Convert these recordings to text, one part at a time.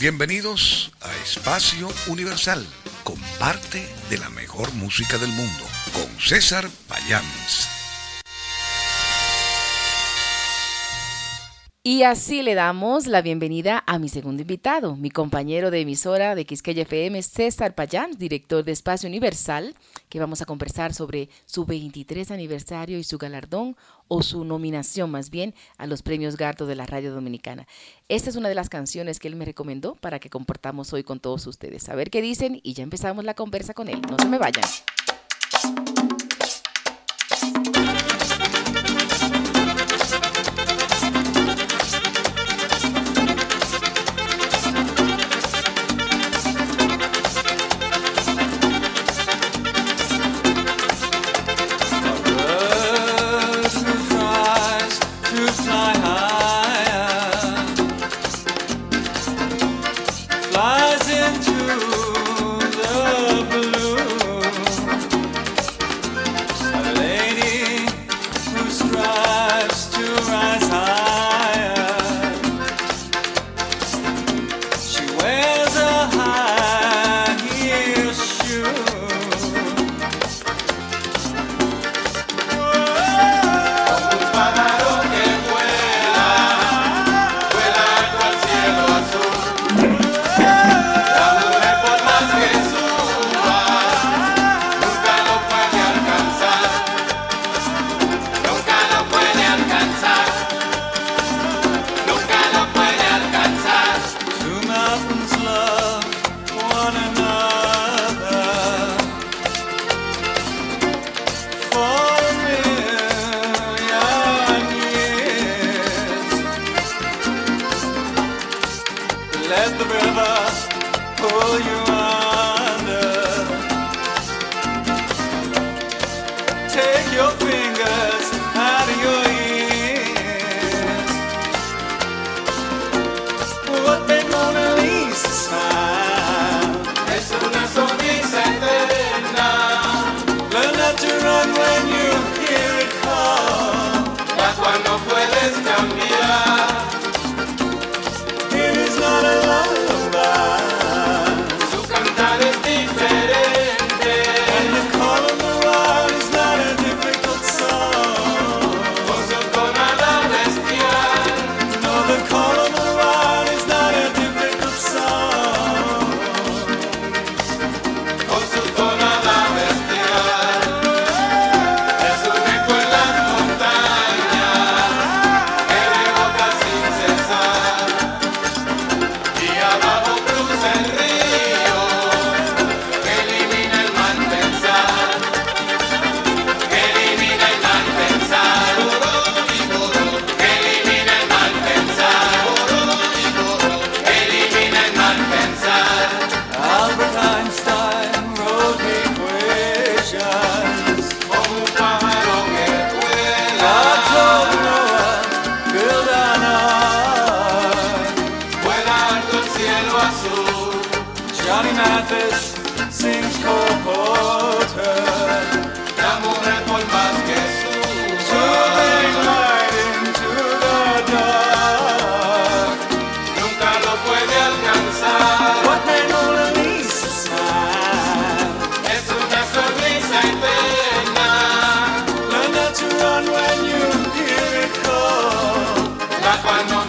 Bienvenidos a Espacio Universal. Comparte de la mejor música del mundo con César Payans. Y así le damos la bienvenida a mi segundo invitado, mi compañero de emisora de Quisqueya FM, César Payán, director de Espacio Universal, que vamos a conversar sobre su 23 aniversario y su galardón, o su nominación más bien, a los premios Gardo de la Radio Dominicana. Esta es una de las canciones que él me recomendó para que comportamos hoy con todos ustedes. A ver qué dicen y ya empezamos la conversa con él. No se me vayan. That's why no.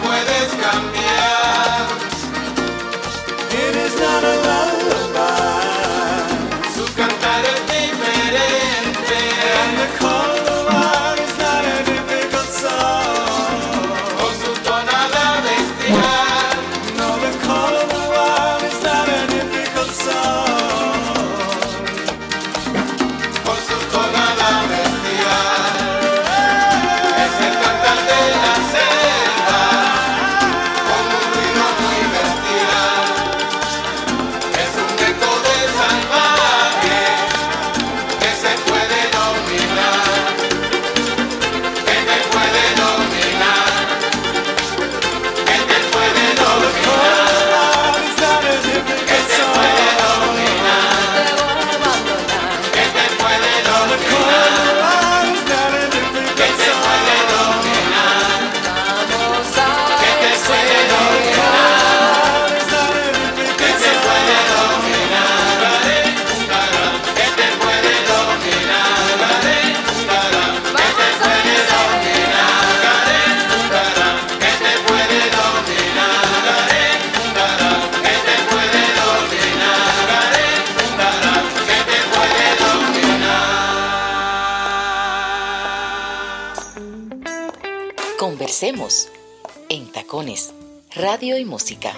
En tacones, radio y música.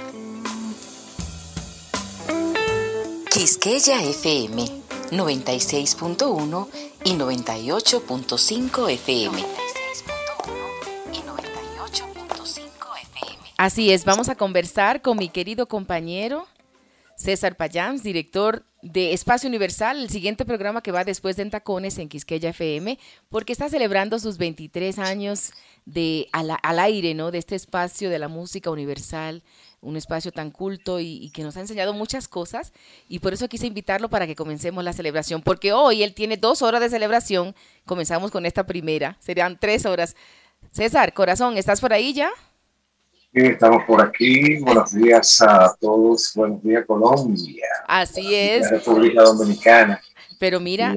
Quisqueya FM 96.1 y 98.5 FM. Así es, vamos a conversar con mi querido compañero César Payams, director de Espacio Universal, el siguiente programa que va después de Entacones en Quisqueya FM, porque está celebrando sus 23 años de al, aire, ¿no? De este espacio de la música universal, un espacio tan culto y, y, que nos ha enseñado muchas cosas. Y por eso quise invitarlo para que comencemos la celebración, porque hoy él tiene dos horas de celebración. Comenzamos con esta primera, serían tres horas. César, corazón, ¿estás por ahí ya? Estamos por aquí. Buenos días a todos. Buenos días, Colombia. Así es. República Dominicana. Pero mira,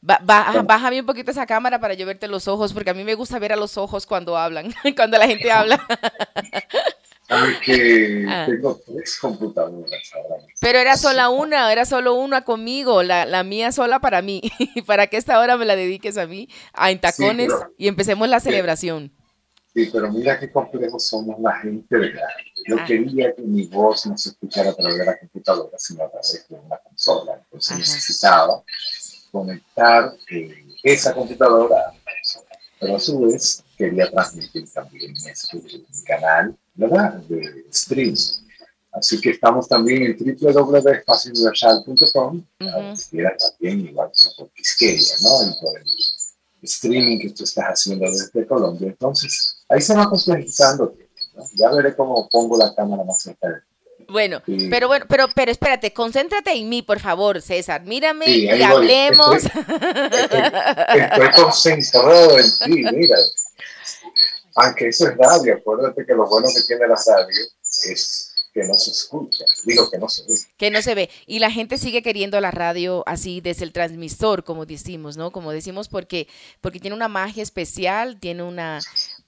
baja, bájame un poquito esa cámara para yo verte los ojos, porque a mí me gusta ver a los ojos cuando hablan, cuando la gente habla. Sabes que ah. tengo tres computadoras ahora. Pero era sola una, era solo una conmigo, la, la mía sola para mí. para que esta hora me la dediques a mí, a Intacones, y empecemos la celebración. Sí, pero mira qué complejos somos la gente de la Yo ah. quería que mi voz no se escuchara a través de la computadora, sino a través de una consola. Entonces necesitaba conectar eh, esa computadora a la consola. Pero a su vez quería transmitir también este, mi canal, ¿verdad? De streaming. Así que estamos también en www.espaciouniversal.com, uh -huh. también igual por Quisqueya, ¿no? Y por el streaming que tú estás haciendo desde Colombia. Entonces, ahí se va complejizando. Ya veré cómo pongo la cámara más cerca de bueno, pero bueno, pero, pero espérate, concéntrate en mí, por favor, César. Mírame y hablemos. Estoy, concentrado en ti, mira. Aunque eso es radio, acuérdate que lo bueno que tiene la radio es que no se escucha, digo que no se ve. Que no se ve. Y la gente sigue queriendo la radio así desde el transmisor, como decimos, ¿no? Como decimos porque, porque tiene una magia especial, tiene una,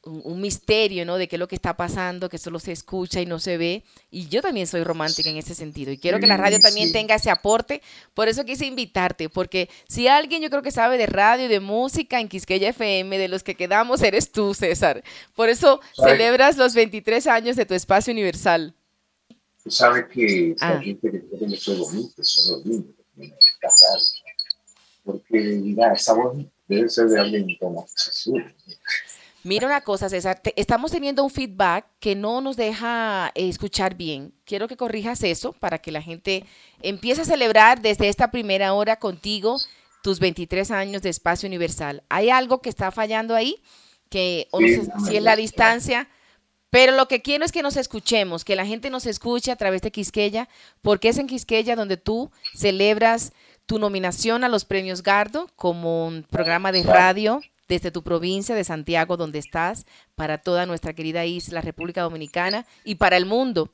un, misterio, ¿no? De qué es lo que está pasando, que solo se escucha y no se ve. Y yo también soy romántica en ese sentido. Y quiero que la radio también tenga ese aporte. Por eso quise invitarte, porque si alguien yo creo que sabe de radio y de música en Quisqueya FM, de los que quedamos, eres tú, César. Por eso celebras los 23 años de tu espacio universal. Tú sabes que ah. gente que tiene soy bonito, son los lindos, porque mira, esa voz debe ser de alguien como Jesús. Mira una cosa, César, estamos teniendo un feedback que no nos deja eh, escuchar bien. Quiero que corrijas eso para que la gente empiece a celebrar desde esta primera hora contigo tus 23 años de espacio universal. ¿Hay algo que está fallando ahí? Que no sé si es la distancia pero lo que quiero es que nos escuchemos, que la gente nos escuche a través de Quisqueya, porque es en Quisqueya donde tú celebras tu nominación a los premios Gardo como un programa de radio desde tu provincia de Santiago, donde estás, para toda nuestra querida isla, República Dominicana y para el mundo.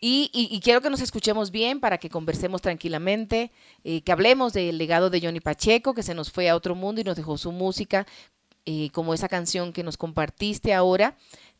Y, quiero que nos escuchemos bien para que conversemos tranquilamente, eh, que hablemos del legado de Johnny Pacheco, que se nos fue a otro mundo y nos dejó su música, eh, como esa canción que nos compartiste ahora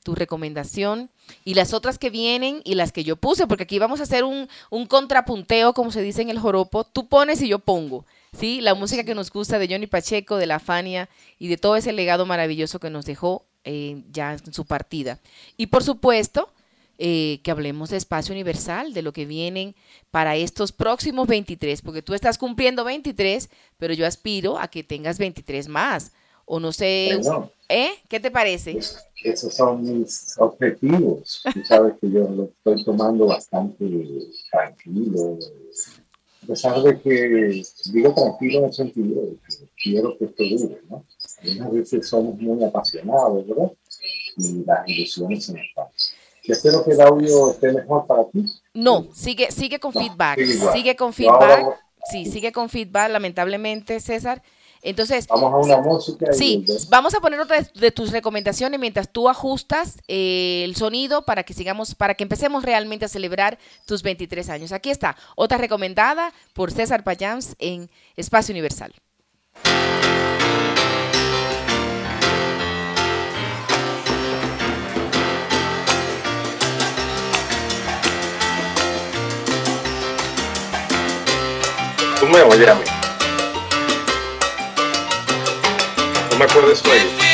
tu recomendación y las otras que vienen y las que yo puse, porque aquí vamos a hacer un, contrapunteo, como se dice en el joropo, tú pones y yo pongo, ¿sí? La música que nos gusta de Johnny Pacheco, de La Fania y de todo ese legado maravilloso que nos dejó eh, ya en su partida. Y por supuesto, eh, que hablemos de espacio universal, de lo que vienen para estos próximos 23, porque tú estás cumpliendo 23, pero yo aspiro a que tengas 23 más o no sé, ¿eh? ¿Qué te parece? esos son mis objetivos. Tú sabes que yo lo estoy tomando bastante tranquilo. A pesar de que digo tranquilo en el sentido de que quiero que esto dure, ¿no? Algunas veces somos muy apasionados, ¿verdad? Y las ilusiones se nos pasan. Yo espero que el audio esté mejor para ti. No, sigue, sigue con feedback. Sigue, con feedback. Sí, sigue con feedback, lamentablemente, César. Entonces, vamos a una música. Sí, vamos a poner otra de, tus recomendaciones mientras tú ajustas eh, el sonido para que sigamos, para que empecemos realmente a celebrar tus 23 años. Aquí está, otra recomendada por César Payams en Espacio Universal. Tú me oyes a mí. Me acuerdo de.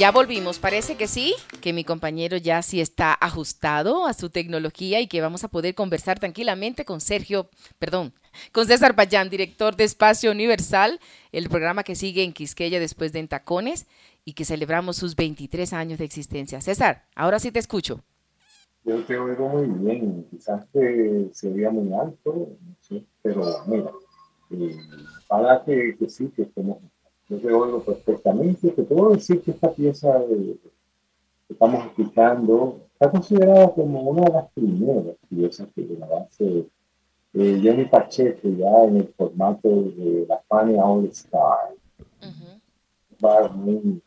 Ya volvimos. Parece que sí, que mi compañero ya sí está ajustado a su tecnología y que vamos a poder conversar tranquilamente con Sergio, perdón, con César Payán, director de Espacio Universal, el programa que sigue en Quisqueya después de Entacones y que celebramos sus 23 años de existencia. César, ahora sí te escucho. Yo te oigo muy bien, quizás que se veía muy alto, no pero mira, eh, para que, que sí, que estemos yo oigo perfectamente. Te puedo decir que esta pieza que estamos escuchando está considerada como una de las primeras piezas que grabaste eh, Johnny Pacheco ya en el formato de la Fania All Star. Un bar muy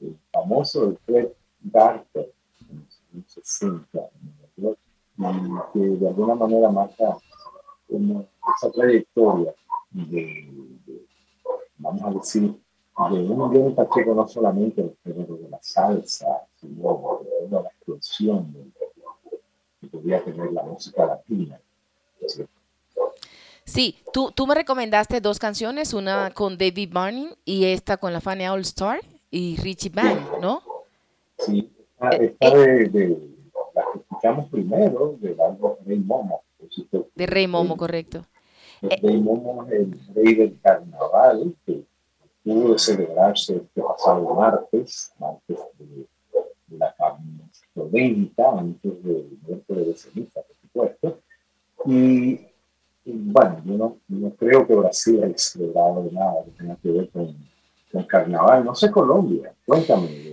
eh, famoso de Fred Garter en los 60 y que de alguna manera marca como esa trayectoria de vamos a decir, de un bien Pacheco no solamente el género de la salsa, sino de la expresión que podía tener la música latina. Sí, tú, tú me recomendaste dos canciones, una con David Barney y esta con la Fanny All Star y Richie Band, ¿no? Sí, esta, eh, de, la que escuchamos primero, de Rey Momo. De Rey Momo, correcto. Momo es el rey del carnaval que pudo celebrarse este pasado martes, martes de, la la antes del miércoles de ceniza, por supuesto. Y, bueno, yo no, no, creo que Brasil haya celebrado nada que tenga que ver con, con carnaval. No sé Colombia, cuéntame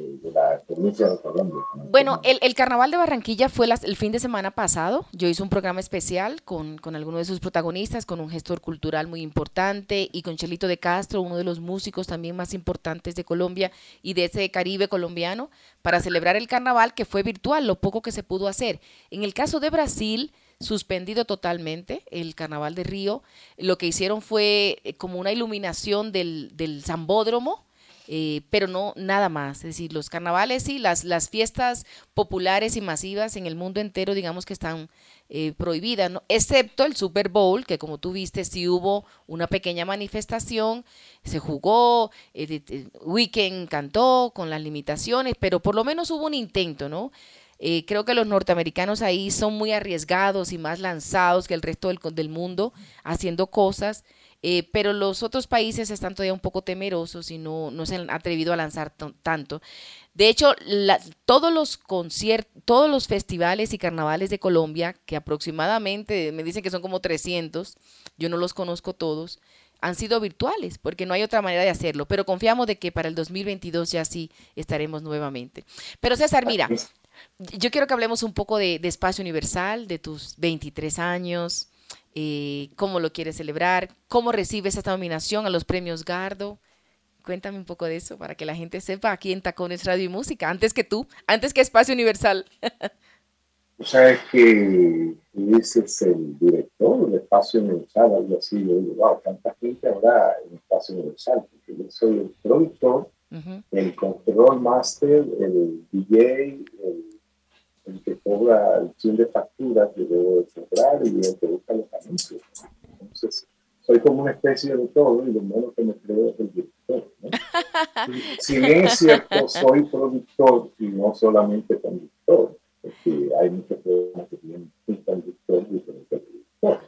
Bueno, el, Carnaval de Barranquilla fue el fin de semana pasado. Yo hice un programa especial con, con algunos de sus protagonistas, con un gestor cultural muy importante y con Chelito de Castro, uno de los músicos también más importantes de Colombia y de ese Caribe colombiano, para celebrar el carnaval que fue virtual, lo poco que se pudo hacer. En el caso de Brasil, suspendido totalmente el carnaval de Río. Lo que hicieron fue eh, como una iluminación del zambódromo eh, pero no nada más. Es decir, los carnavales y las, las fiestas populares y masivas en el mundo entero, digamos que están eh, prohibidas, excepto el Super Bowl, que como tú viste, sí hubo una pequeña manifestación, se jugó, eh, Weekend cantó con las limitaciones, pero por lo menos hubo un intento, ¿no? creo que los norteamericanos ahí son muy arriesgados y más lanzados que el resto del, del mundo haciendo cosas. Eh, pero los otros países están todavía un poco temerosos y no, no se han atrevido a lanzar tanto. De hecho, todos los conciertos, todos los festivales y carnavales de Colombia, que aproximadamente me dicen que son como 300, yo no los conozco todos, han sido virtuales, porque no hay otra manera de hacerlo, pero confiamos de que para el 2022 ya sí estaremos nuevamente. Pero César, mira, yo quiero que hablemos un poco de, de Espacio Universal, de tus 23 años, eh, cómo lo quieres celebrar, cómo recibes esta nominación a los premios Gardo. Cuéntame un poco de eso para que la gente sepa aquí en Tacones Radio y Música, antes que tú, antes que Espacio Universal. Tú sabes que ese es el director de Espacio Universal, algo así. Yo digo, wow, tanta gente habrá en Espacio Universal, porque yo soy el productor, el control master, el DJ, el el que cobra el fin de facturas que debo de cerrar y el que busca los anuncios. Entonces, soy como una especie de todo y lo menos que me creo es el director. si, bien es cierto, soy productor y no solamente conductor, porque hay muchos programas que tienen un conductor y diferente productor.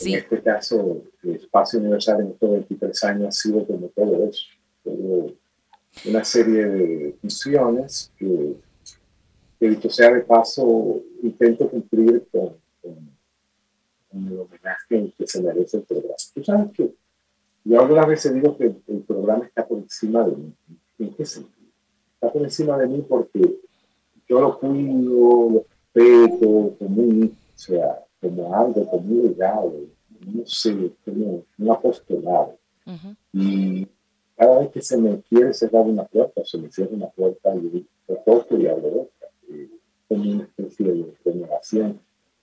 En este caso, el espacio universal en estos 23 años ha sido como todo eso. Todo una serie de funciones que que dicho sea de paso, intento cumplir con, el homenaje que se merece el programa. Tú sabes que yo algunas veces digo que el, programa está por encima de mí. ¿En qué sentido? Está por encima de mí porque yo lo cuido, lo respeto como un, o sea, como algo, como un legado, no sé, como un apostolado. Y cada vez que se me quiere cerrar una puerta, se me cierra una puerta, y yo toco y abro otra como una especie de renovación.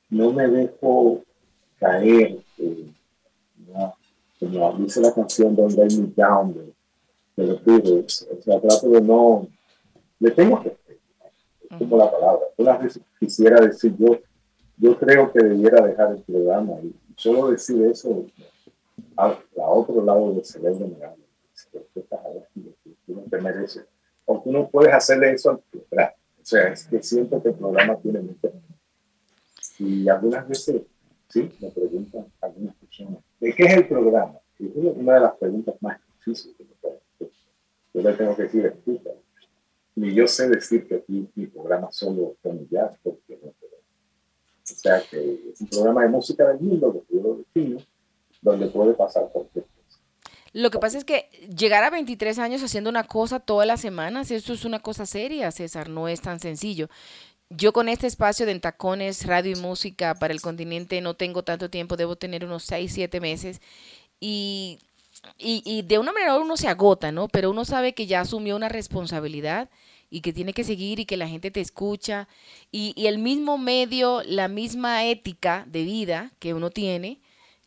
No me dejo caer, eh, como dice la canción Don't Let Me Down de, de los Beatles. O sea, trato de no. Le tengo que es como la palabra. Una vez quisiera decir yo, yo creo que debiera dejar el programa y solo decir eso a, otro lado del cerebro me habla. No te mereces porque uno puede hacerle eso al. O sea, es que siento que el programa tiene mucho. Y algunas veces, sí, me preguntan algunas personas, ¿de qué es el programa? Y es una de las preguntas más difíciles que me pueden hacer. Yo le tengo que decir, escucha, ni yo sé decir que aquí mi programa solo familiar, porque no O sea, que es un programa de música del mundo, que yo lo defino, donde puede pasar cualquier lo que pasa es que llegar a 23 años haciendo una cosa todas las semanas, eso es una cosa seria, César, no es tan sencillo. Yo con este espacio de Entacones, radio y música para el continente no tengo tanto tiempo, debo tener unos 6, 7 meses y, y, de una manera uno se agota, ¿no? Pero uno sabe que ya asumió una responsabilidad y que tiene que seguir y que la gente te escucha y, y el mismo medio, la misma ética de vida que uno tiene,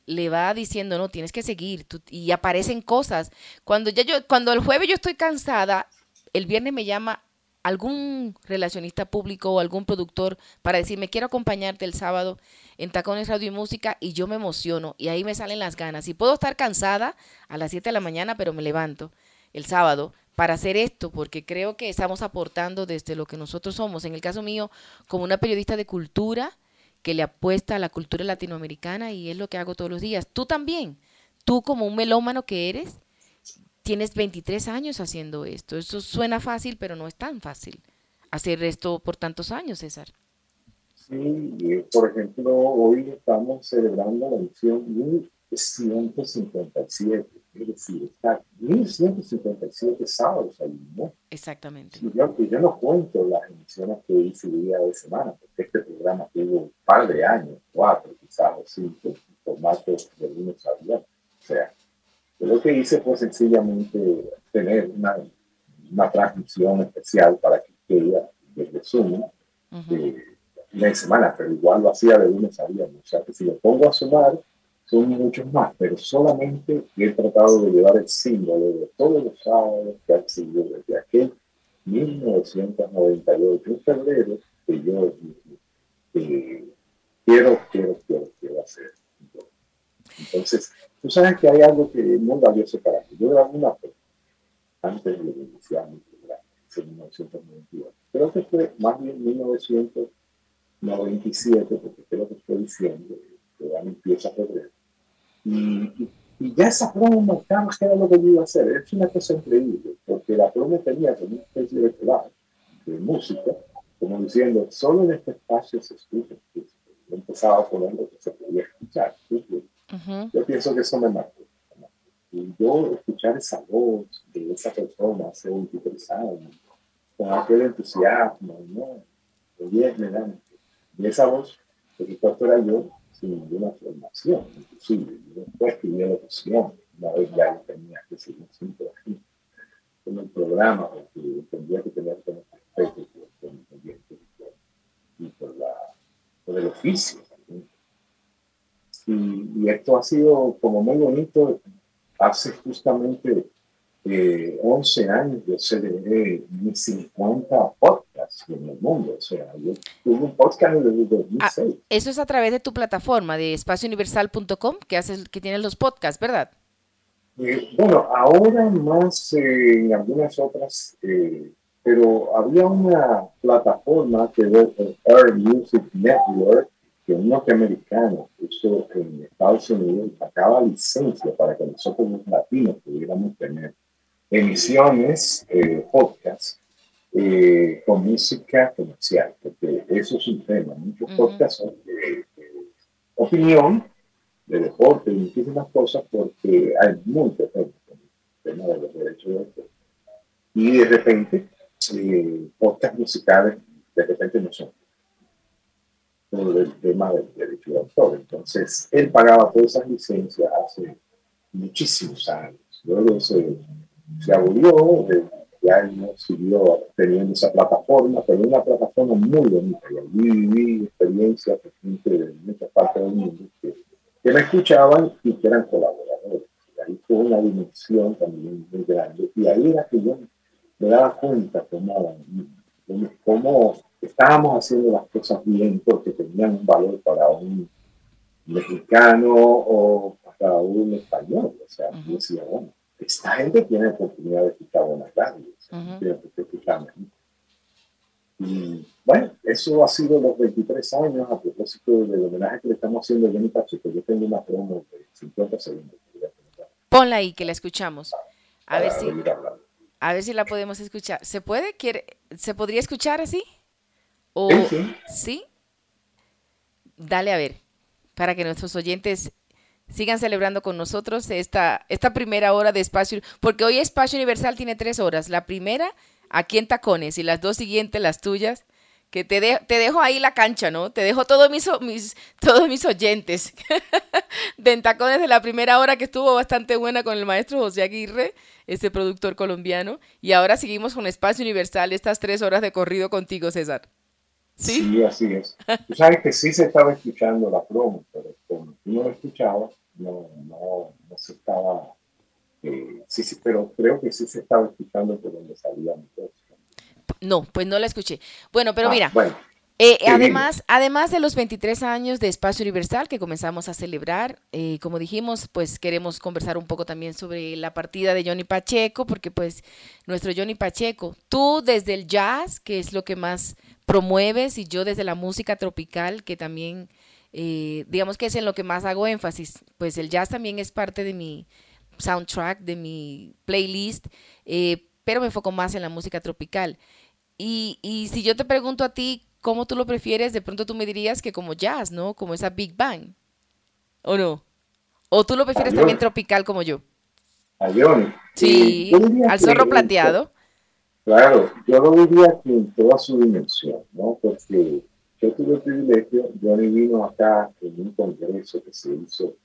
le va diciendo, no, tienes que seguir, y aparecen cosas. Cuando, ya yo, cuando el jueves yo estoy cansada, el viernes me llama algún relacionista público o algún productor para decirme, quiero acompañarte el sábado en Tacones Radio y Música, y yo me emociono, y ahí me salen las ganas. Y puedo estar cansada a las 7 de la mañana, pero me levanto el sábado para hacer esto, porque creo que estamos aportando desde lo que nosotros somos. En el caso mío, como una periodista de cultura, que le apuesta a la cultura latinoamericana y es lo que hago todos los días. Tú también, tú como un melómano que eres, tienes 23 años haciendo esto. Eso suena fácil, pero no es tan fácil hacer esto por tantos años, César. Sí, por ejemplo, hoy estamos celebrando la edición 1157 es decir, está 1157 sábados ahí, ¿no? Exactamente. Y yo, yo, no cuento las emisiones que hice día de semana, porque este programa tuvo un par de años, cuatro quizás o cinco, en formato de lunes a viernes. O sea, yo lo que hice fue sencillamente tener una, una transmisión especial para que quede desde Zoom uh de semana, pero igual lo hacía de lunes a viernes. O sea, que si lo pongo a sumar, son muchos más, pero solamente he tratado de llevar el símbolo de todos los sábados que han sido desde aquel 1998, en febrero, que yo eh, quiero, quiero, quiero, quiero hacer. Entonces, tú sabes que hay algo que es muy valioso para mí. Yo grabé una foto antes de iniciar mi programa, en 1998. Creo que fue más bien 1997, porque creo que estoy diciendo que ya empieza febrero. Y, y, ya esa promo marcaba que era lo que yo iba a hacer. Es una cosa increíble, porque la promo tenía como una especie de clave de música, como diciendo, solo en este espacio se escucha. Yo empezaba a poner lo que se podía escuchar. Yo pienso que eso me marcó. Y yo escuchar esa voz de esa persona hace 23 años, con aquel entusiasmo, ¿no? De Y esa voz, por supuesto, era yo, sin ninguna formación, inclusive. Yo después escribí locución, una vez ya tenía que seguir siempre aquí, con el programa, porque entendía que que tener respeto por, el ambiente y por, la, por el oficio. Y, y, esto ha sido como muy bonito. Hace justamente eh, 11 años yo celebré mis 50 podcasts en el mundo. O sea, yo tuve un podcast desde el 2006. Ah, eso es a través de tu plataforma de espaciouniversal.com que, haces, que tienes los podcasts, ¿verdad? Eh, bueno, ahora más eh, en algunas otras, eh, pero había una plataforma que es el Air Music Network que un norteamericano puso en Estados Unidos sacaba licencia para que nosotros los latinos pudiéramos tener emisiones, eh, podcast, eh, con música comercial, porque eso es un tema. Muchos podcasts son de, opinión, de deporte y muchísimas cosas, porque hay muchos temas tema de los derechos de autor. Y de repente, eh, podcasts musicales, de repente no son por el tema del derecho de autor. Entonces, él pagaba todas esas licencias hace muchísimos años. Luego se se aburrió, ya no siguió teniendo esa plataforma, pero una plataforma muy bonita. Y allí viví experiencias de gente de muchas partes del mundo que, me escuchaban y que eran colaboradores. Y ahí fue una dimensión también muy grande. Y ahí era que yo me daba cuenta cómo, cómo estábamos haciendo las cosas bien porque tenían un valor para un mexicano o para un español. O sea, yo decía, bueno esta gente tiene oportunidad de escuchar buenas radios, uh -huh. Y bueno, eso ha sido los 23 años a propósito del homenaje que le estamos haciendo a Jenny Pacheco. Yo tengo una promo de 50 segundos. Ponla ahí, que la escuchamos. A ver si, a ver si la podemos escuchar. ¿Se puede? ¿Quiere, ¿Se podría escuchar así? ¿O, sí, sí. Dale a ver, para que nuestros oyentes sigan celebrando con nosotros esta, esta primera hora de espacio, porque hoy Espacio Universal tiene tres horas. La primera aquí en Tacones y las dos siguientes, las tuyas, que te, te dejo ahí la cancha, ¿no? Te dejo todos mis, mis, todos mis oyentes de en Tacones de la primera hora que estuvo bastante buena con el maestro José Aguirre, ese productor colombiano. Y ahora seguimos con Espacio Universal, estas tres horas de corrido contigo, César. ¿Sí? así es. Tú sabes que sí se estaba escuchando la promo, pero como tú no lo escuchabas, no, no, no se estaba eh, sí, sí, pero creo que sí se estaba escuchando por donde salía mi voz. No, pues no la escuché. Bueno, pero ah, mira, eh, además, además de los 23 años de Espacio Universal que comenzamos a celebrar, eh, como dijimos, pues queremos conversar un poco también sobre la partida de Johnny Pacheco, porque pues nuestro Johnny Pacheco, tú desde el jazz, que es lo que más promueves, y yo desde la música tropical, que también, digamos que es en lo que más hago énfasis, pues el jazz también es parte de mi, soundtrack de mi playlist, eh, pero me enfoco más en la música tropical. Y, y, si yo te pregunto a ti cómo tú lo prefieres, de pronto tú me dirías que como jazz, ¿no? Como esa Big Bang. ¿O no? ¿O tú lo prefieres también tropical como yo? A Johnny. Sí, al zorro plateado. Claro, yo lo diría que en toda su dimensión, ¿no? Porque yo tuve el privilegio, Johnny vino acá en un congreso que se hizo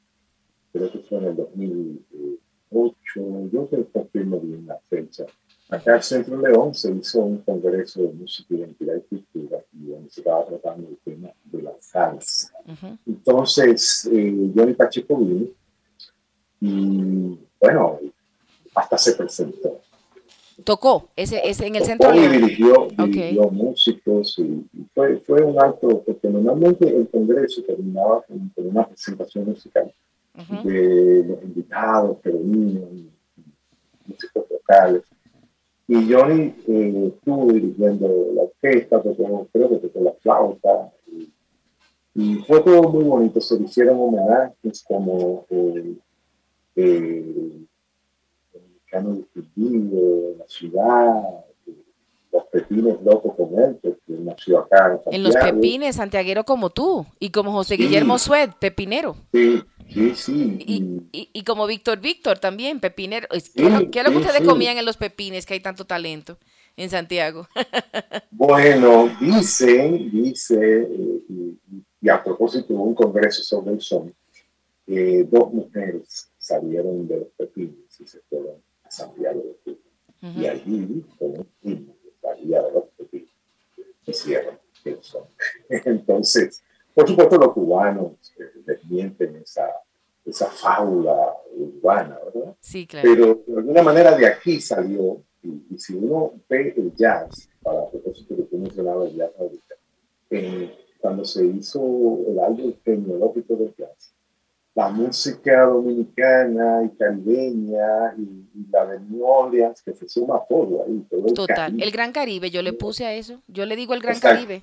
creo que fue en el 2008, yo creo que confirmo bien la fecha. Acá en Centro León se hizo un congreso de música, identidad y cultura, y donde se estaba tratando el tema de la salsa. Entonces, eh, Johnny Pacheco vino y, bueno, hasta se presentó. Tocó, ese, ese en el Centro León. Y dirigió, dirigió músicos y, fue, fue un acto, porque normalmente el congreso terminaba con una presentación musical de los invitados, niños, músicos locales. Y Johnny eh, estuvo dirigiendo la orquesta, creo que tocó la flauta. Y, fue todo muy bonito. Se le hicieron homenajes como el, el, el mexicano distinguido, la ciudad, los pepines locos con él, porque nació acá en, en los pepines, santiaguero como tú, y como José Guillermo Sued, pepinero. Sí, Sí, sí. Y, y, como Víctor Víctor también, pepinero. ¿Qué, es lo que ustedes comían en los pepines, que hay tanto talento en Santiago? bueno, dicen, dice, y, a propósito de un congreso sobre el son, eh, dos mujeres salieron de los pepines y se fueron a Santiago de Cuba. Y allí, con un que salía de los pepines, hicieron el son. Entonces, por supuesto, los cubanos eh, desmienten esa, esa fábula urbana, ¿verdad? Sí, claro. Pero de alguna manera de aquí salió, y, si uno ve el jazz, para propósito que tú mencionabas el jazz ahorita, eh, cuando se hizo el álbum tecnológico del jazz, la música dominicana y caribeña y, la de New Orleans, que se suma todo ahí. Todo el Total, el Gran Caribe, yo le puse a eso, yo le digo el Gran Caribe.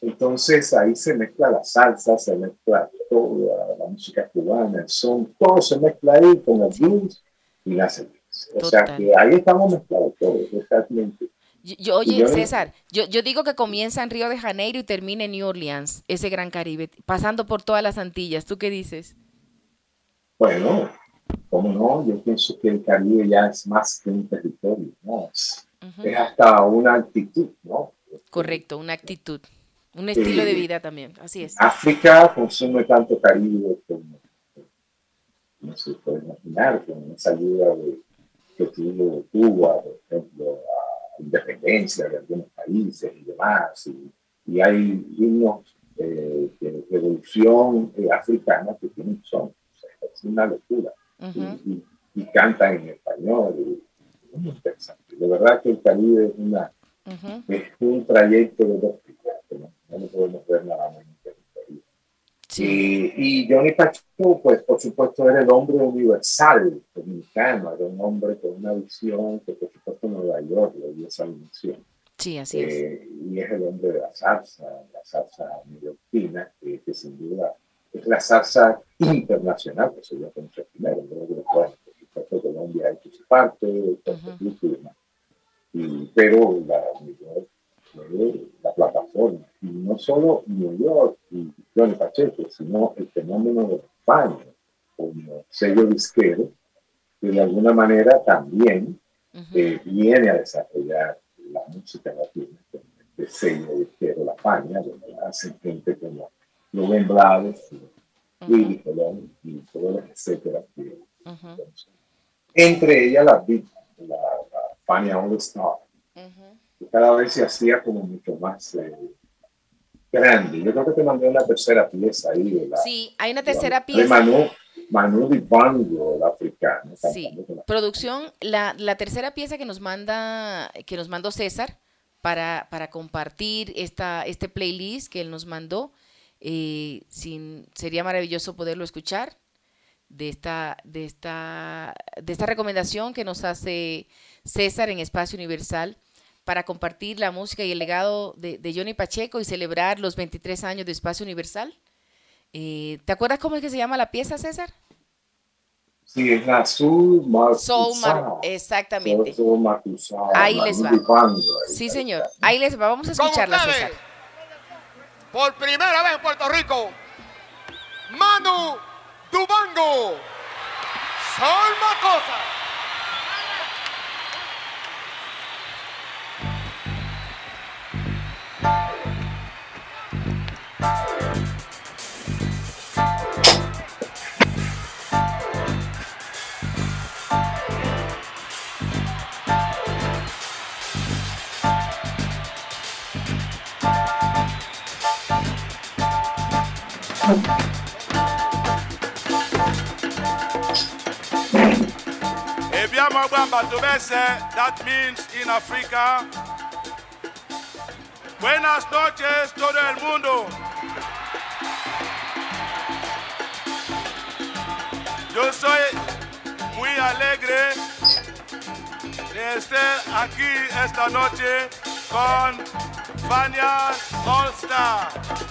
Entonces ahí se mezcla la salsa, se mezcla toda la música cubana, el son, todo se mezcla ahí con el blues y la blues. O sea que ahí estamos mezclados todos, exactamente. Yo, oye, César, yo, yo digo que comienza en Río de Janeiro y termina en New Orleans, ese Gran Caribe, pasando por todas las Antillas. ¿Tú qué dices? Bueno, ¿cómo no? Yo pienso que el Caribe ya es más que un territorio, ¿no? Es, es hasta una actitud, ¿no? Correcto, una actitud. Un estilo de vida también, así es. África consume tanto Caribe como, no se puede imaginar, con esa ayuda de, que tuvo Cuba, por ejemplo, a independencia de algunos países y demás. Y, y hay himnos de revolución eh, africana que tienen son. es una locura. y, cantan en español. Y, muy interesante. De verdad que el Caribe es, una, es un trayecto de dos tipos no podemos ver nada más Sí. Y, Johnny Pacheco, pues por supuesto, era el hombre universal dominicano, era un hombre con una visión que por supuesto Nueva York le dio esa dimensión. Sí, así es. Eh, y es el hombre de la salsa, la salsa neoyorquina, que, que sin duda es la salsa internacional que se dio con el primero, por Colombia ha hecho su parte, Puerto Rico y demás. Y, pero la solo New York y Johnny Pacheco, sino el fenómeno de España como sello disquero, que de alguna manera también eh, viene a desarrollar la música latina, el sello disquero La España, donde hacen gente como Rubén Blades, Willy Colón y todos etcétera. Que, entre ellas la, la, la Fania All Star, que cada vez se hacía como mucho más eh, grande. Yo creo que te mandé una tercera pieza ahí. la, sí, hay una tercera pieza. De Manu, Manu Dibango, el africano. Sí, producción, la, la, tercera pieza que nos manda, que nos mandó César para, para compartir esta, este playlist que él nos mandó. Eh, sin, sería maravilloso poderlo escuchar de esta, de, esta, de esta recomendación que nos hace César en Espacio Universal para compartir la música y el legado de, de Johnny Pacheco y celebrar los 23 años de Espacio Universal. Eh, ¿Te acuerdas cómo es que se llama la pieza, César? Sí, es la Soul Soul exactamente. Ahí les va. Sí, señor. Ahí les va. Vamos a escucharla, César. Por primera vez en Puerto Rico, Manu Dubango. Sol Macosa. That means in Africa. Buenas noches, todo el mundo. Yo soy muy alegre de estar aquí esta noche con Fania All Star.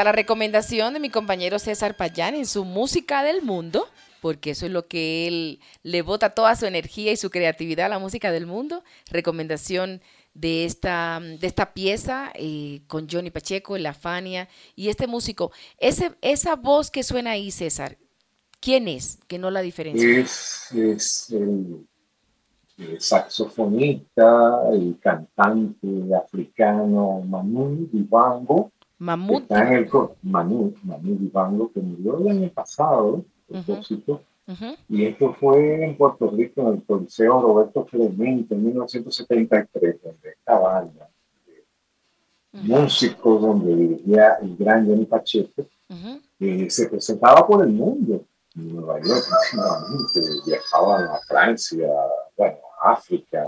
Está la recomendación de mi compañero César Payán en su música del mundo, porque eso es lo que él le bota toda su energía y su creatividad a la música del mundo. Recomendación de esta, de esta pieza eh, con Johnny Pacheco, La Fania y este músico. Ese, esa voz que suena ahí, César, ¿quién es? Que no la diferencia. Es, es el, el, saxofonista, el cantante africano Manu Dibango. Mamut. Está en el, Manu, Manu Dibango, que murió el año pasado. Ujú. Y esto fue en Puerto Rico, en el Coliseo Roberto Clemente, en 1973, donde esta banda de músicos, donde dirigía el gran Johnny Pacheco, eh, se presentaba por el mundo, en Nueva York viajaban a Francia, bueno, a África,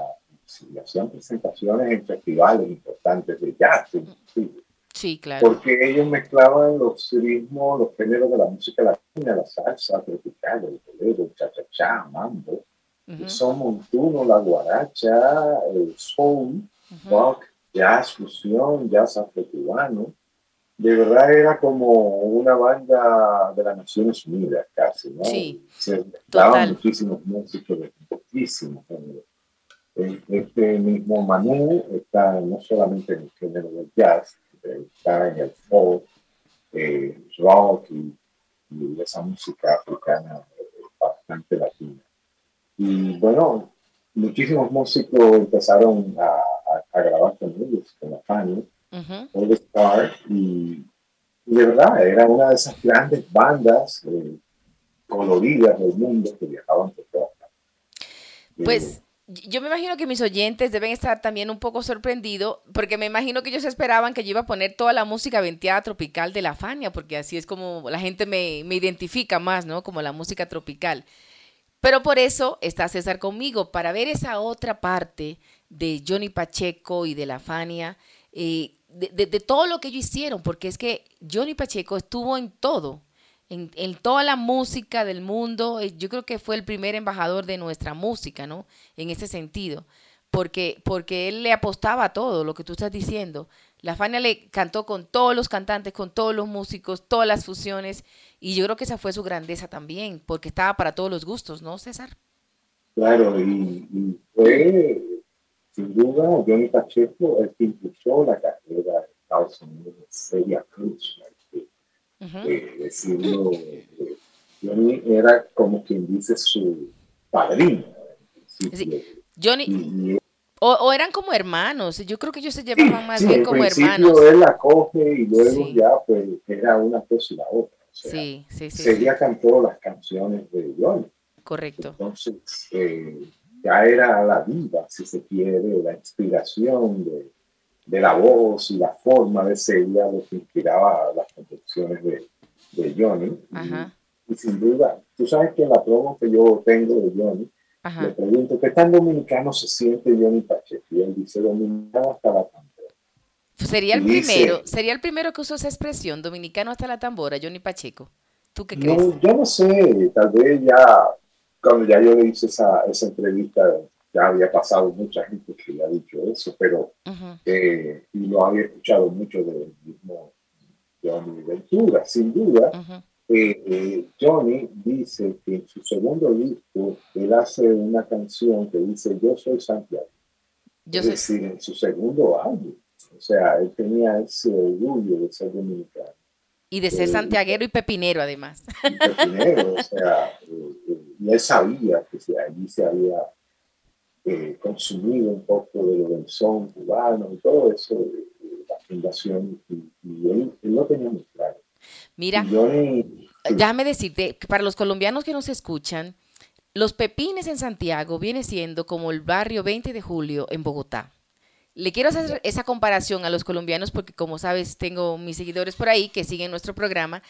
y hacían presentaciones en festivales importantes de jazz, inclusive Sí, claro. porque ellos mezclaban los ritmos, los géneros de la música latina, la salsa tropical, el bolero, el cha-cha-cha, mambo, Ujú, el son montuno, la guaracha, el soul, ujú. rock, jazz fusión, jazz afro-cubano. De verdad era como una banda de las Naciones Unidas casi, ¿no? Sí, Se mezclaban muchísimos músicos de muchísimos géneros. Este mismo Manu está no solamente en el género del jazz, eh, está en el folk, eh, rock y, y esa música africana eh, bastante latina. Y bueno, muchísimos músicos empezaron a, a- a grabar con ellos, con la Fanny, Ujú. All Star, y, y de verdad era una de esas grandes bandas eh, coloridas del mundo que viajaban por todas partes. Pues yo me imagino que mis oyentes deben estar también un poco sorprendidos, porque me imagino que ellos esperaban que yo iba a poner toda la música venteada tropical de la Fania, porque así es como la gente me, me identifica más, ¿no? Como la música tropical. Pero por eso está César conmigo, para ver esa otra parte de Johnny Pacheco y de la Fania, eh, de, de- de todo lo que ellos hicieron, porque es que Johnny Pacheco estuvo en todo, en, toda la música del mundo. eh, Yo creo que fue el primer embajador de nuestra música, ¿no? En ese sentido, porque, porque él le apostaba a todo lo que tú estás diciendo. La Fania le cantó con todos los cantantes, con todos los músicos, todas las fusiones, y yo creo que esa fue su grandeza también, porque estaba para todos los gustos, ¿no, César? Claro, y, fue sin duda Johnny Pacheco el que impulsó la carrera de Estados Unidos Celia Cruz. Eh, decirlo, eh, Johnny era como quien dice su padrino. principio. Johnny, Y- o, o eran como hermanos, yo creo que ellos se llevaban más sí, bien como hermanos. él la coge y luego Sí. ya pues era una cosa y la otra. O sea, Sí, sí, sí, sí, las canciones de Johnny. correcto. Entonces, eh, ya era la vida, si se quiere, la inspiración de, de la voz y la forma de Celia lo que inspiraba las composiciones de, de Johnny. Y- Ajá, Y, sin duda, tú sabes que en la promo que yo tengo de Johnny, le ajá. pregunto, ¿qué tan dominicano se siente Johnny Pacheco? Y él dice, dominicano hasta la tambora. Sería el y dice- primero, sería el primero que usó esa expresión, dominicano hasta la tambora, Johnny Pacheco. ¿Tú qué crees? No, yo no sé, tal vez ya, cuando ya yo le hice esa, esa entrevista, ya había pasado mucha gente que le ha dicho eso, pero Ujú, eh, y lo había escuchado mucho del mismo Johnny Ventura. Sin duda, ujú. eh, eh, Johnny dice que en su segundo disco él hace una canción que dice Yo soy Santiago. Yo es decir, en su segundo álbum. O sea, él tenía ese orgullo de ser dominicano. y de ser eh, santiaguero y pepinero además. y pepinero, o sea, eh, eh, y él sabía que allí se había eh, consumido un poco de lo del son cubano y todo eso, eh, la fundación, y, y él, él lo tenía muy claro. Mira, Johnny, déjame decirte, que para los colombianos que nos escuchan, Los Pepines en Santiago viene siendo como el barrio 20 de julio en Bogotá. Le quiero hacer esa comparación a los colombianos porque como sabes tengo mis seguidores por ahí que siguen nuestro programa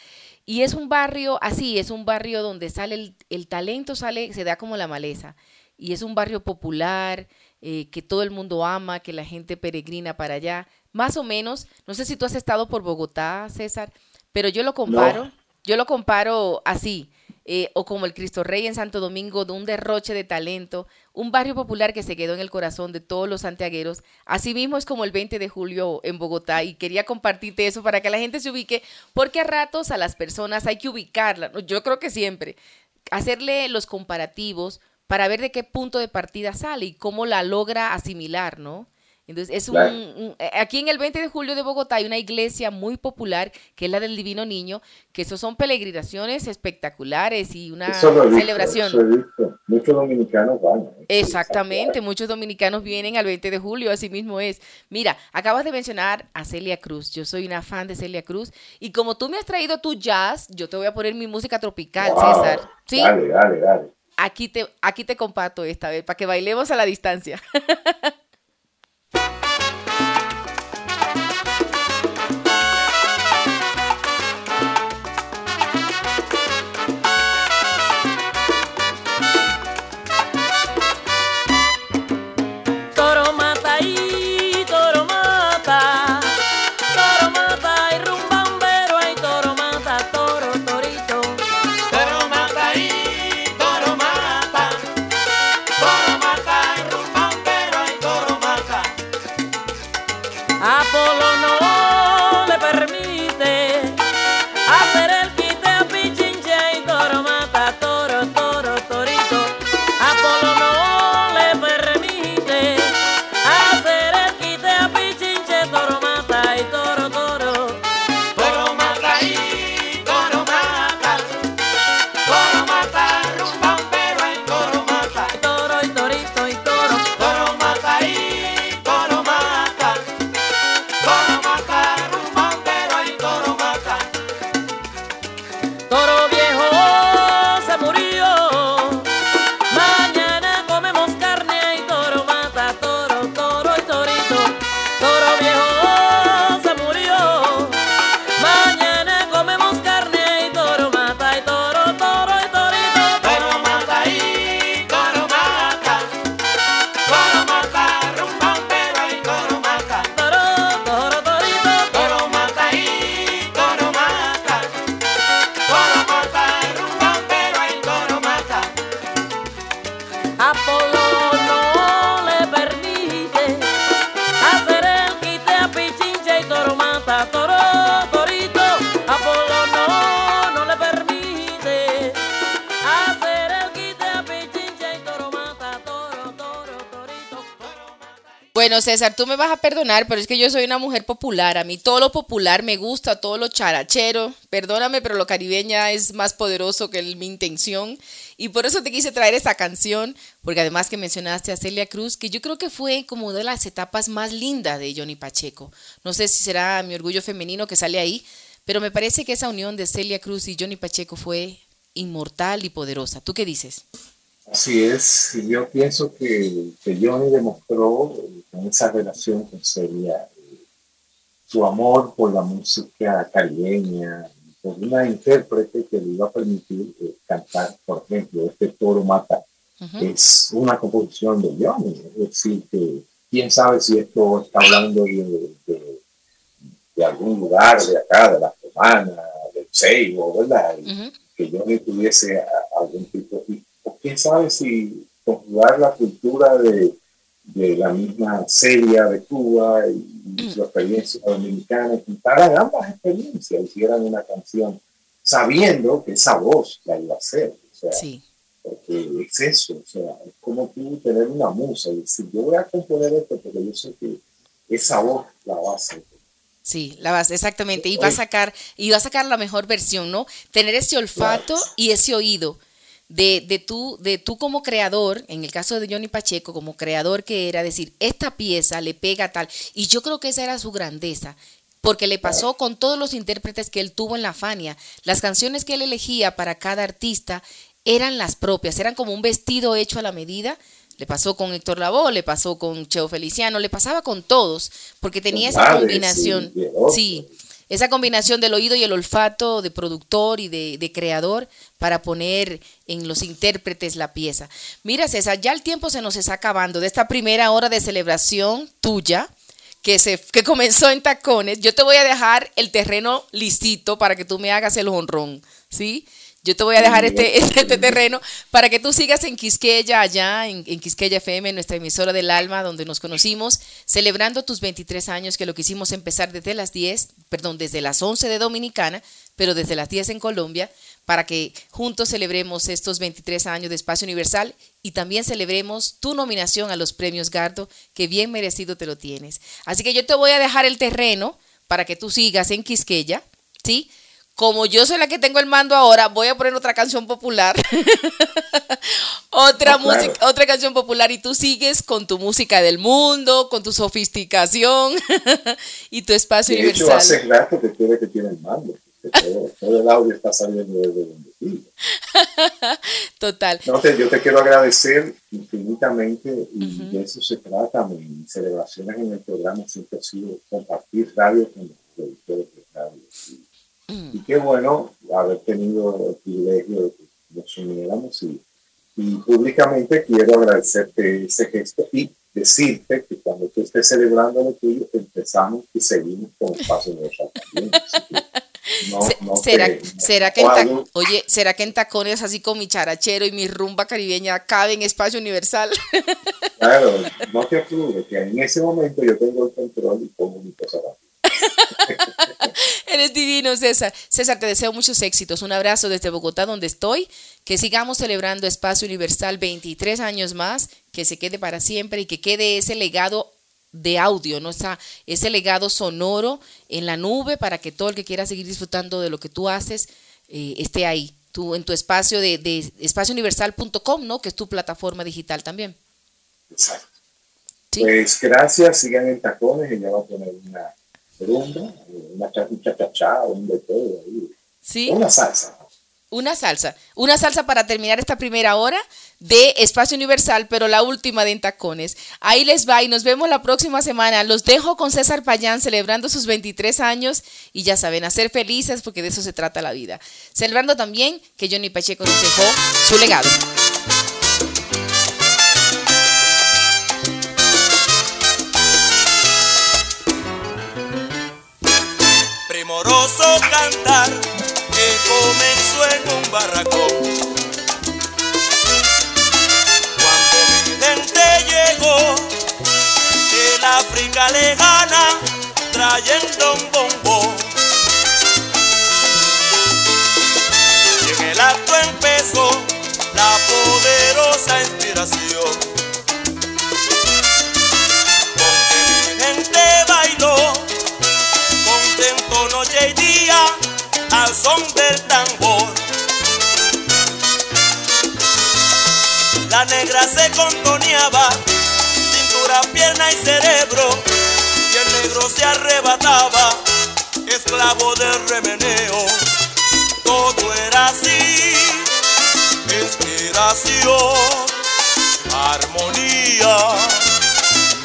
y es un barrio así, es un barrio donde sale el, el talento, sale, se da como la maleza y es un barrio popular eh, que todo el mundo ama, que la gente peregrina para allá, más o menos, no sé si tú has estado por Bogotá, César, pero yo lo comparo, yo lo comparo así, eh, o como el Cristo Rey en Santo Domingo, de un derroche de talento, un barrio popular que se quedó en el corazón de todos los santiagueros. Asimismo es como el 20 de julio en Bogotá y quería compartirte eso para que la gente se ubique, porque a ratos a las personas hay que ubicarla, yo creo que siempre, hacerle los comparativos para ver de qué punto de partida sale y cómo la logra asimilar, ¿no? Entonces, es un, eh, aquí en el 20 de julio de Bogotá hay una iglesia muy popular, que es la del Divino Niño, que eso son peregrinaciones espectaculares y una celebración. Muchos dominicanos van. ¿eh? Exactamente, muchos dominicanos vienen al 20 de julio, así mismo es. Mira, acabas de mencionar a Celia Cruz, yo soy una fan de Celia Cruz, y como tú me has traído tu jazz, yo te voy a poner mi música tropical, César. ¿Sí? Dale, dale, dale. Aquí te, aquí te comparto esta vez, para que bailemos a la distancia. César, tú me vas a perdonar, pero es que yo soy una mujer popular. A mí todo lo popular me gusta, todo lo charachero. Perdóname, pero lo caribeña es más poderoso que mi intención. Y por eso te quise traer esta canción, porque además que mencionaste a Celia Cruz, que yo creo que fue como una de las etapas más lindas de Johnny Pacheco. No sé si será mi orgullo femenino que sale ahí, pero me parece que esa unión de Celia Cruz y Johnny Pacheco fue inmortal y poderosa. ¿Tú qué dices? Así es, yo pienso que, que Johnny demostró con esa relación con Celia su amor por la música caribeña, por una intérprete que le iba a permitir eh, cantar, por ejemplo, este Toro Mata, es una composición de Johnny, es decir, que quién sabe si esto está hablando de, de, algún lugar de acá, de la Romana, del Seibo, ¿verdad? Que Johnny tuviese de o quién sabe si conjugar la cultura de, de la misma serie de Cuba y, mm. su experiencia dominicana, juntaran ambas experiencias, hicieran una canción sabiendo que esa voz la iba a hacer. O sea, sí. Porque es eso, o sea, es como tú tener una musa y decir, yo voy a componer esto porque yo sé que esa voz la va a hacer. Sí, la vas, exactamente, y va a sacar, y va a sacar la mejor versión, ¿no? Tener ese olfato y ese oído de, de, tú, de tú como creador, en el caso de Johnny Pacheco, como creador que era, decir, esta pieza le pega tal. Y yo creo que esa era su grandeza, porque le pasó con todos los intérpretes que él tuvo en la Fania. Las canciones que él elegía para cada artista eran las propias, eran como un vestido hecho a la medida. Le pasó con Héctor Lavoe, le pasó con Cheo Feliciano, le pasaba con todos, porque tenía esa combinación. Sí, esa combinación del oído y el olfato de productor y de, creador para poner en los intérpretes la pieza. Mira, César, ya el tiempo se nos está acabando de esta primera hora de celebración tuya. Que, se, que comenzó en tacones, yo te voy a dejar el terreno listito para que tú me hagas el honrón, ¿sí? Yo te voy a dejar este, este, terreno para que tú sigas en Quisqueya, allá en, en, Quisqueya FM, nuestra emisora del alma, donde nos conocimos, celebrando tus 23 años, que lo quisimos empezar desde las 10, perdón, desde las 11 de Dominicana, pero desde las 10 en Colombia, para que juntos celebremos estos 23 años de Espacio Universal y también celebremos tu nominación a los premios Gardo, que bien merecido te lo tienes. Así que yo te voy a dejar el terreno para que tú sigas en Quisqueya, ¿sí? Como yo soy la que tengo el mando ahora, voy a poner otra canción popular. otra música, otra canción popular y tú sigues con tu música del mundo, con tu sofisticación y tu espacio de universal. Hecho, hace rato que tú que tiene el mando. Todo, el audio está saliendo desde donde vive. Total. No, yo te quiero agradecer infinitamente y de eso se trata. Mis celebraciones en el programa siempre ha sido compartir radio con los productores de radio. Y, qué bueno haber tenido el privilegio de que nos uniéramos y, y públicamente quiero agradecerte ese gesto y decirte que cuando tú estés celebrando lo tuyo, empezamos y seguimos con pasos de también. ¿Será, ¿será que en oye, ¿será que en tacones así con mi charachero y mi rumba caribeña cabe en espacio universal? Claro, no te apures, que en ese momento yo tengo el control y pongo mi cosa Eres divino, César. César, te deseo muchos éxitos. Un abrazo desde Bogotá, donde estoy. Que sigamos celebrando Espacio Universal 23 años más, que se quede para siempre y que quede ese legado de audio, ¿no? ese legado sonoro en la nube para que todo el que quiera seguir disfrutando de lo que tú haces eh, esté ahí, tú, en tu espacio de, de espaciouniversal.com, ¿no? Que es tu plataforma digital también. Exacto. Pues gracias, sigan en tacones, ella va a poner una rumba, una cha un de todo ahí. Sí. Una salsa. Una salsa. Una salsa para terminar esta primera hora de Espacio Universal, pero la última de Entacones. Ahí les va y nos vemos la próxima semana. Los dejo con César Payán celebrando sus 23 años y ya saben, a ser felices porque de eso se trata la vida. Celebrando también que Johnny Pacheco nos dejó su legado. Primoroso cantar que comenzó en un barracón llegó del África lejana trayendo un bombo. Contoneaba, cintura, pierna y cerebro, y el negro se arrebataba, esclavo del remeneo. Todo era así, inspiración, armonía,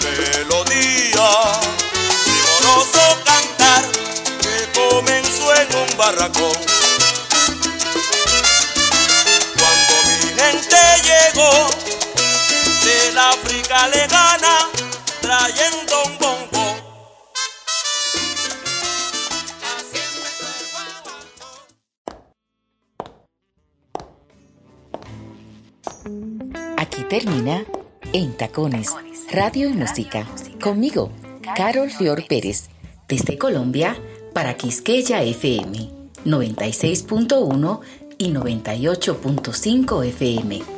melodía, vigoroso cantar que comenzó en un barracón. llegó África lejana trayendo un bombo. Aquí termina En Tacones, Radio y Música. Conmigo, Carol Fior Pérez, desde Colombia para Quisqueya FM 96.1 y 98.5 FM.